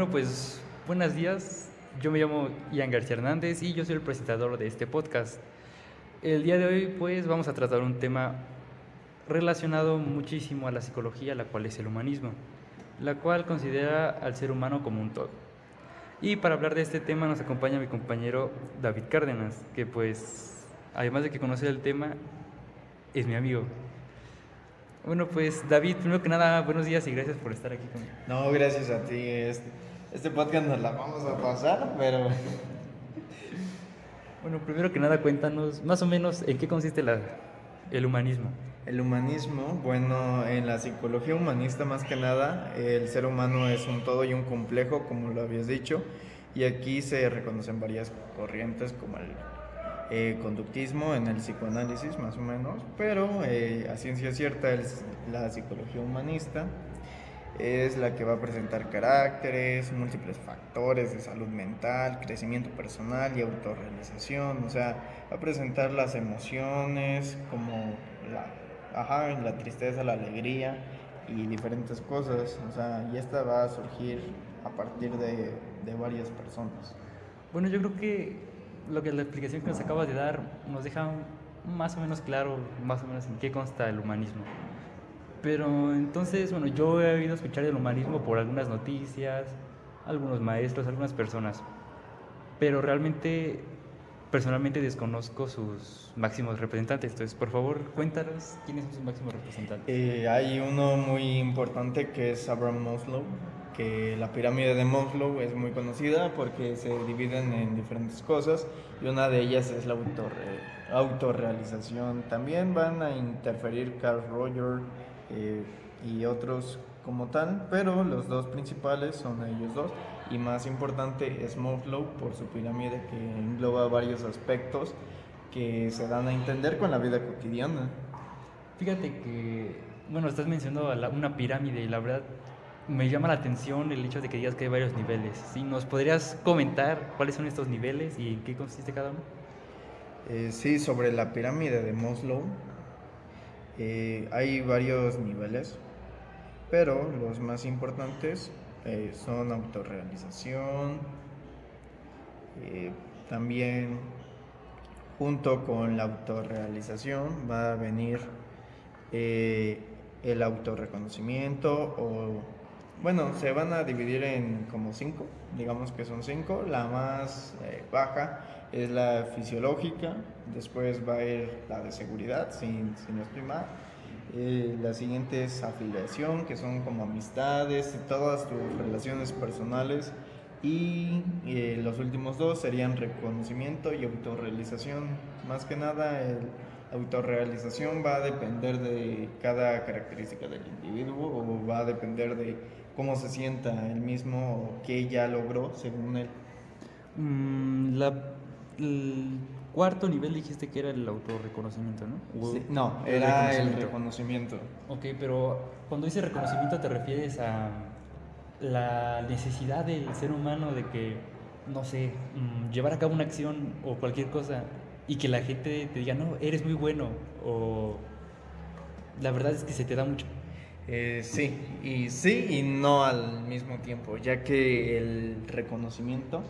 Bueno, pues buenos días. Yo me llamo Ian García Hernández y yo soy el presentador de este podcast. El día de hoy pues vamos a tratar un tema relacionado muchísimo a la psicología, la cual es el humanismo, la cual considera al ser humano como un todo. Y para hablar de este tema nos acompaña mi compañero David Cárdenas, que pues además de que conoce el tema, es mi amigo. Bueno, pues David, primero que nada, buenos días y gracias por estar aquí conmigo. No, gracias a ti. Este, este podcast nos la vamos a pasar, pero... Bueno, primero que nada, cuéntanos más o menos en qué consiste la, el humanismo. El humanismo, bueno, en la psicología humanista más que nada, el ser humano es un todo y un complejo, como lo habías dicho, y aquí se reconocen varias corrientes como el eh, conductismo en el psicoanálisis más o menos, pero eh, a ciencia cierta es la psicología humanista es la que va a presentar caracteres, múltiples factores de salud mental, crecimiento personal y autorrealización. O sea, va a presentar las emociones como la, ajá, la tristeza, la alegría y diferentes cosas. O sea, y esta va a surgir a partir de, de varias personas. Bueno, yo creo que lo que la explicación que nos acabas de dar nos deja más o menos claro, más o menos en qué consta el humanismo. Pero entonces, bueno, yo he oído escuchar del humanismo por algunas noticias, algunos maestros, algunas personas, pero realmente, personalmente desconozco sus máximos representantes. Entonces, por favor, cuéntanos quiénes son sus máximos representantes. Eh, hay uno muy importante que es Abraham Maslow, que la pirámide de Maslow es muy conocida porque se dividen en diferentes cosas y una de ellas es la autorrealización. También van a interferir Carl Rogers, eh, y otros como tal, pero los dos principales son ellos dos. Y más importante es Maslow por su pirámide que engloba varios aspectos que se dan a entender con la vida cotidiana. Fíjate que, bueno, estás mencionando una pirámide y la verdad me llama la atención el hecho de que digas que hay varios niveles. Si nos podrías comentar cuáles son estos niveles y en qué consiste cada uno. Eh, sí, sobre la pirámide de Maslow, eh, hay varios niveles, pero los más importantes eh, son autorrealización, eh, también junto con la autorrealización va a venir el autorreconocimiento o bueno, se van a dividir en como cinco, digamos que son cinco. La más baja es la fisiológica, después va a ir la de seguridad, si, si no estoy mal. La siguiente es afiliación, que son como amistades, todas tus relaciones personales. Y eh, los últimos dos serían reconocimiento y autorrealización. Más que nada, el autorrealización va a depender de cada característica del individuo o va a depender de cómo se sienta él mismo o qué ya logró según él. Mm, la el cuarto nivel dijiste que era el autorreconocimiento, ¿no? no, era el reconocimiento. Ok, pero cuando dice reconocimiento te refieres a la necesidad del ser humano de que, no sé, mm, llevar a cabo una acción o cualquier cosa y que la gente te diga, no, eres muy bueno o la verdad es que se te da mucho. Eh, sí, y sí y no al mismo tiempo, ya que el reconocimiento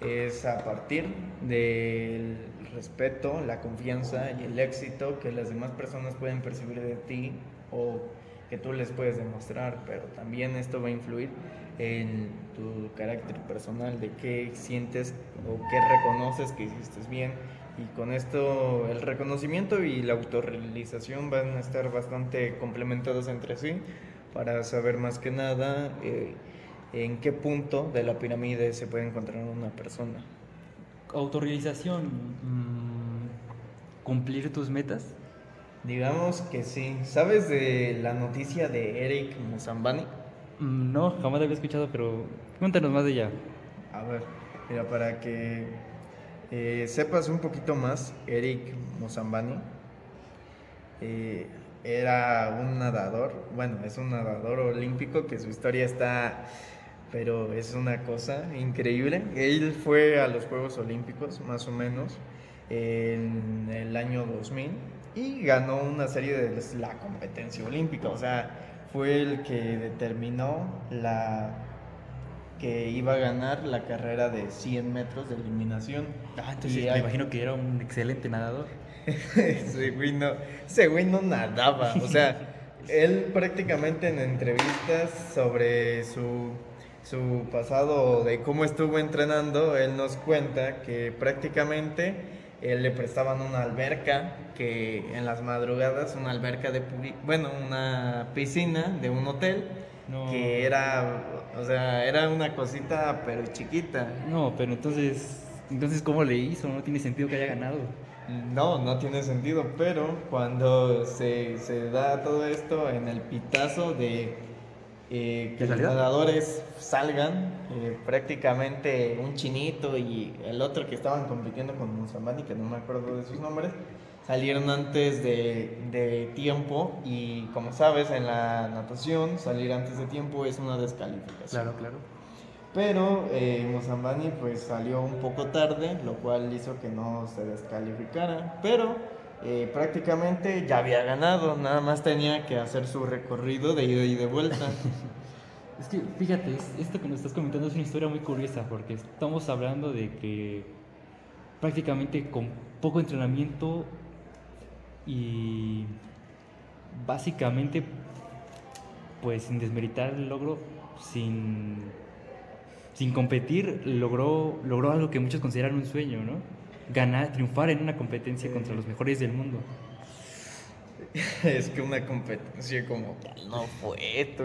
es a partir del respeto, la confianza y el éxito que las demás personas pueden percibir de ti o que tú les puedes demostrar, pero también esto va a influir en tu carácter personal, de qué sientes o qué reconoces que hiciste bien. Y con esto el reconocimiento y la autorrealización van a estar bastante complementados entre sí para saber más que nada eh, en qué punto de la pirámide se puede encontrar una persona. Autorrealización, mm, cumplir tus metas. Digamos que sí. ¿Sabes de la noticia de Eric Musambani? Mm, no, jamás la había escuchado, pero cuéntanos más de ella. A ver, mira, para que eh, sepas un poquito más, Eric Musambani eh, era un nadador, bueno, es un nadador olímpico que su historia está pero es una cosa increíble. Él fue a los Juegos Olímpicos, más o menos, en el año 2000 y ganó una serie de la competencia olímpica, o sea, fue el que determinó la, que iba a ganar la carrera de 100 metros de eliminación. Ah, entonces Y me hay- imagino que era un excelente nadador. ese, güey no, ese güey no nadaba. O sea, él prácticamente en entrevistas sobre su, su pasado, de cómo estuvo entrenando, él nos cuenta que prácticamente él le prestaban una alberca, que en las madrugadas, una alberca de, bueno, una piscina de un hotel, No. que era, o sea, era una cosita pero chiquita. No, pero entonces, entonces ¿cómo le hizo? No tiene sentido que haya ganado. No, no tiene sentido, pero cuando se, se da todo esto en el pitazo de eh, que ¿De los nadadores salgan, eh, prácticamente un chinito y el otro que estaban compitiendo con Musambani, que no me acuerdo de sus nombres, salieron antes de, de tiempo y como sabes en la natación salir antes de tiempo es una descalificación. Claro, claro. Pero eh, Mozambani pues salió un poco tarde, lo cual hizo que no se descalificara. Pero eh, prácticamente ya había ganado, nada más tenía que hacer su recorrido de ida y de vuelta. Es que fíjate, es- esto que nos estás comentando es una historia muy curiosa porque estamos hablando de que prácticamente con poco entrenamiento y básicamente pues sin desmeritar el logro, sin, sin competir, logró, logró algo que muchos consideran un sueño, ¿no? Ganar, triunfar en una competencia contra los mejores del mundo. es que una competencia como tal no fue tú.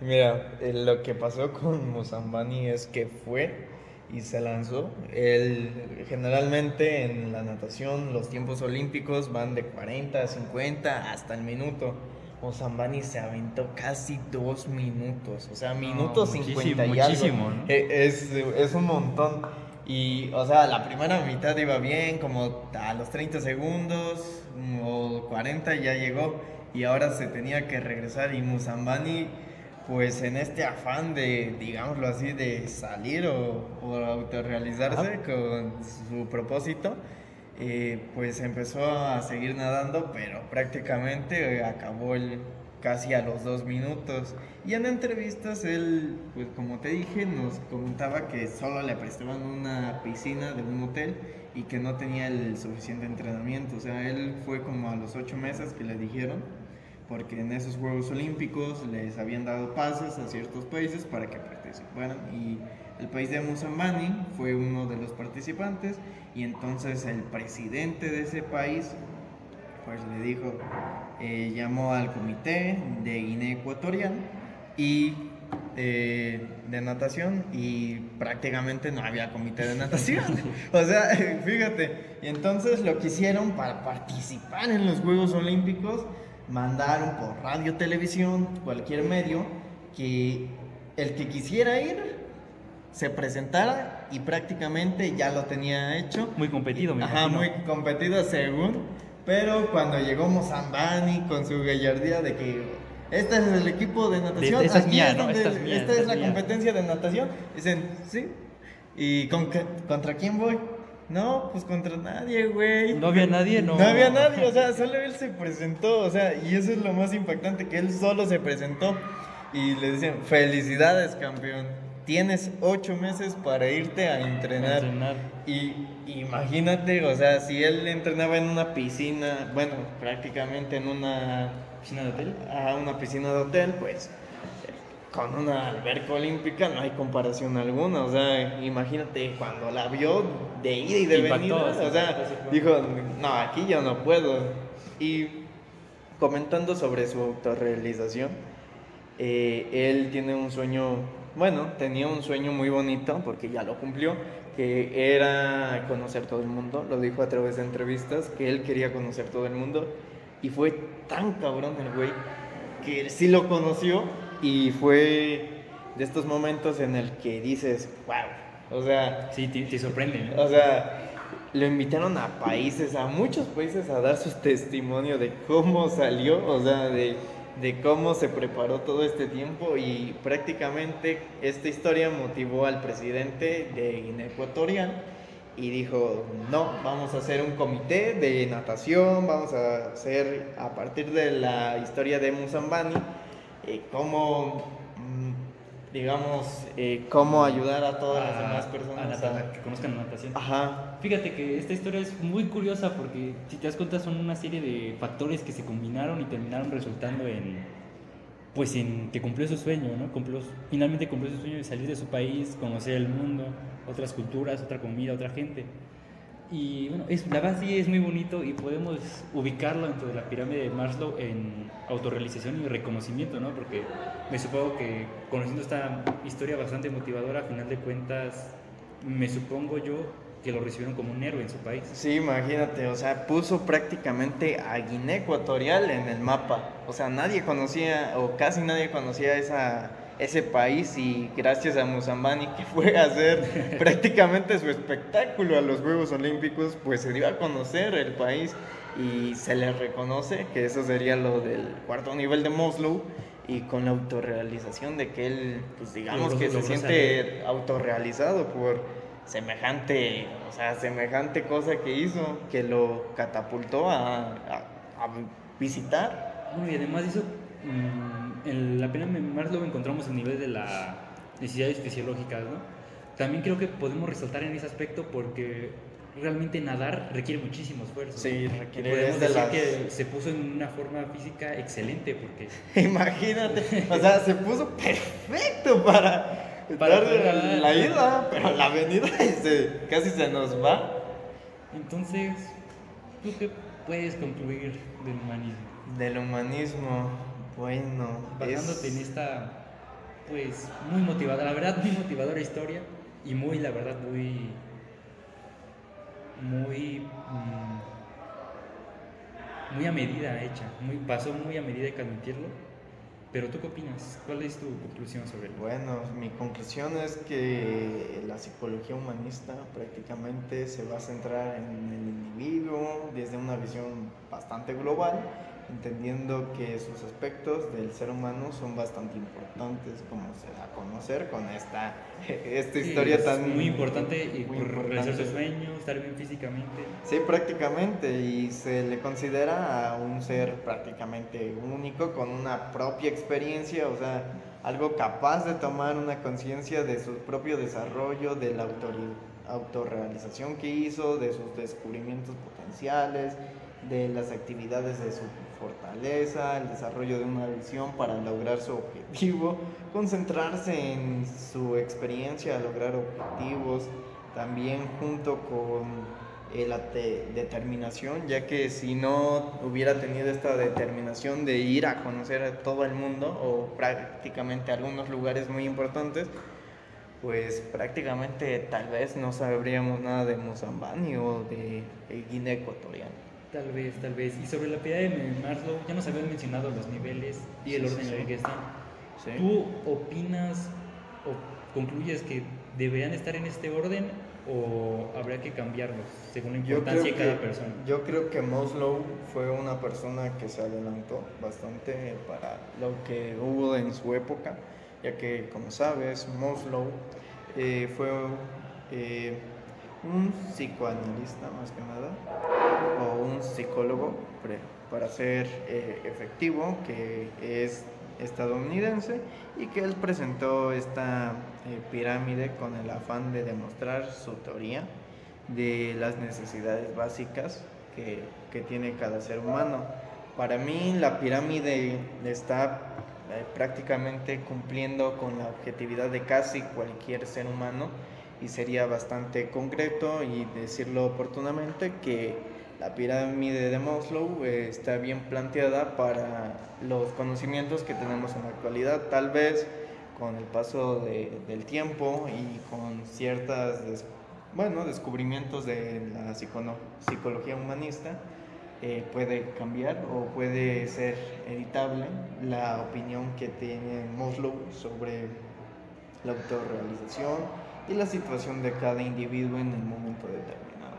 Mira, eh, lo que pasó con Mozambani es que fue y se lanzó. Él, generalmente en la natación los tiempos olímpicos van de 40 a 50 hasta el minuto. Mozambani se aventó casi dos minutos, o sea, minuto muchísimo, 50 y muchísimo, algo. ¿no? Eh, Es, es un montón. Y, o sea, la primera mitad iba bien, como a los 30 segundos mm, o 40 ya llegó. Y ahora se tenía que regresar. Y Musambani, pues en este afán de, digámoslo así, de salir o, o autorrealizarse con su propósito, eh, pues empezó a seguir nadando, pero prácticamente acabó el, casi a los dos minutos. Y en entrevistas él, pues como te dije, nos comentaba que solo le prestaban una piscina de un hotel y que no tenía el suficiente entrenamiento. O sea, él fue como a los ocho meses que le dijeron, porque en esos Juegos Olímpicos les habían dado pases a ciertos países para que participaran. Y el país de Musambani fue uno de los participantes y entonces el presidente de ese país pues le dijo, eh, llamó al comité de Guinea Ecuatorial y eh, de natación y prácticamente no había comité de natación. o sea, fíjate, y entonces lo que hicieron para participar en los Juegos Olímpicos, mandaron por radio, televisión, cualquier medio, que el que quisiera ir se presentara y prácticamente ya lo tenía hecho. Muy competido, me Ajá, imagino. muy competido según. Pero cuando llegó Mozambani con su gallardía de que este es el equipo de natación, De- esta es aquí mía, ¿no? donde- Esta es mía, esta esta es es la mía. competencia de natación, dicen, sí. ¿Y con contra quién voy? No, pues contra nadie, güey. No había nadie, no. No había nadie, o sea, solo él se presentó, o sea, y eso es lo más impactante, que él solo se presentó y le dicen, felicidades, campeón. Tienes ocho meses para irte a entrenar. Entrenar. Y imagínate, o sea, si él entrenaba en una piscina, bueno, prácticamente en una, ¿Piscina de hotel? a una piscina de hotel, pues con una alberca olímpica no hay comparación alguna. O sea, imagínate cuando la vio de ida y de venida, o sea, dijo, no, aquí yo no puedo. Y comentando sobre su autorrealización, eh, él tiene un sueño, bueno, tenía un sueño muy bonito porque ya lo cumplió, que era conocer todo el mundo, lo dijo a través de entrevistas, que él quería conocer todo el mundo. Y fue tan cabrón el güey que sí lo conoció. Y fue de estos momentos en el que dices, wow, o sea, Sí, te, te sorprende, ¿no? o sea, lo invitaron a países, a muchos países a dar su testimonio de cómo salió, o sea, de, de cómo se preparó todo este tiempo y prácticamente esta historia motivó al presidente de Guinea Ecuatorial y dijo, no, vamos a hacer un comité de natación, vamos a hacer a partir de la historia de Musambani, eh, cómo digamos, eh, cómo ayudar a todas las demás a personas. a- que conozcan la natación. Ajá, Fíjate que esta historia es muy curiosa porque si te das cuenta son una serie de factores que se combinaron y terminaron resultando en pues en que cumplió su sueño, ¿no? Cumplió, finalmente cumplió su sueño de salir de su país, conocer el mundo, otras culturas, otra comida, otra gente. Y bueno, es, la sí es muy bonito y podemos ubicarlo dentro de la pirámide de Maslow en autorrealización y reconocimiento, ¿no? Porque me supongo que conociendo esta historia bastante motivadora, a final de cuentas, me supongo yo que lo recibieron como un héroe en su país. sí, imagínate, o sea, puso prácticamente a Guinea Ecuatorial en el mapa. O sea, nadie conocía, o casi nadie conocía esa, ese país y gracias a Musambani que fue a hacer prácticamente su espectáculo a los Juegos Olímpicos, pues se dio a conocer el país y se le reconoce que eso sería lo del cuarto nivel de Moslow y con la autorrealización de que él, pues digamos que se siente autorrealizado por semejante, o sea, semejante cosa que hizo, que lo catapultó a, a- a visitar. Bueno, y además de eso, en la pirámide de Maslow encontramos el nivel de las necesidades fisiológicas, ¿no? También creo que podemos resaltar en ese aspecto porque realmente nadar requiere muchísimo esfuerzo. Sí, requiere, Podemos decir las- que se puso en una forma física excelente porque Imagínate, o sea, se puso perfecto para, Para nadar. la ida, pero la avenida se- casi se nos va. entonces, ¿tú qué puedes concluir del humanismo? Del humanismo, bueno, Basándote es- en esta, pues, muy motivadora, la verdad, muy motivadora historia y muy, la verdad, muy, muy, mm, muy a medida hecha, muy, pasó muy a medida hay que admitirlo. Pero tú qué opinas? ¿Cuál es tu conclusión sobre el Bueno, mi conclusión es que la psicología humanista prácticamente se va a centrar en el individuo desde una visión bastante global, entendiendo que sus aspectos del ser humano son bastante importantes, como se da a conocer con esta, esta historia es tan... muy importante y muy por realizar su importante. sueño, estar bien físicamente. Sí, prácticamente, y se le considera a un ser prácticamente único, con una propia experiencia, o sea, algo capaz de tomar una conciencia de su propio desarrollo, de la autorrealización que hizo, de sus descubrimientos potenciales, de las actividades de su fortaleza, el desarrollo de una visión para lograr su objetivo, concentrarse en su experiencia lograr objetivos, también junto con eh, la te- determinación, ya que si no hubiera tenido esta determinación de ir a conocer a todo el mundo o prácticamente algunos lugares muy importantes, pues prácticamente tal vez no sabríamos nada de Mozambani o de Guinea Ecuatorial. Tal vez, tal vez. Y sobre la pirámide de Maslow, ya nos habían mencionado los niveles y el Sí, orden sí, en el que están. ¿sí? ¿Tú opinas o concluyes que deberían estar en este orden o habría que cambiarlos según la importancia de cada que, persona? yo creo que Moslow fue una persona que se adelantó bastante para lo que hubo en su época, ya que, como sabes, Moslow eh, fue eh, un psicoanalista más que nada, o un psicólogo, para ser eh, efectivo, que es estadounidense y que él presentó esta eh, pirámide con el afán de demostrar su teoría de las necesidades básicas que, que tiene cada ser humano. Para mí la pirámide está eh, prácticamente cumpliendo con la objetividad de casi cualquier ser humano y sería bastante concreto y decirlo oportunamente que la pirámide de Maslow eh, está bien planteada para los conocimientos que tenemos en la actualidad. Tal vez con el paso de- del tiempo y con ciertas des- bueno, descubrimientos de la psicono- psicología humanista, eh, puede cambiar o puede ser editable la opinión que tiene Maslow sobre la autorrealización y la situación de cada individuo en el momento determinado.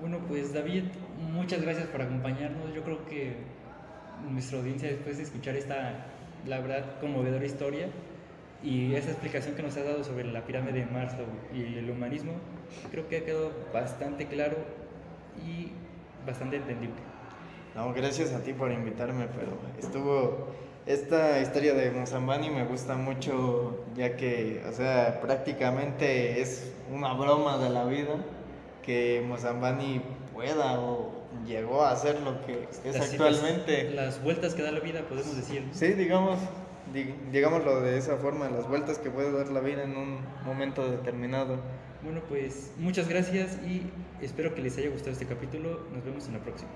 Bueno, pues David, muchas gracias por acompañarnos. Yo creo que nuestra audiencia después de escuchar esta, la verdad, conmovedora historia y esa explicación que nos has dado sobre la pirámide de Maslow y el humanismo, creo que ha quedado bastante claro y bastante entendible. No, gracias a ti por invitarme, pero estuvo Esta historia de Mozambani me gusta mucho, ya que, o sea, prácticamente es una broma de la vida que Mozambani pueda o llegó a hacer lo que es Las actualmente. Las vueltas que da la vida, podemos decir. Sí, digamos, di- digámoslo de esa forma, las vueltas que puede dar la vida en un momento determinado. Bueno, pues muchas gracias y espero que les haya gustado este capítulo. Nos vemos en la próxima.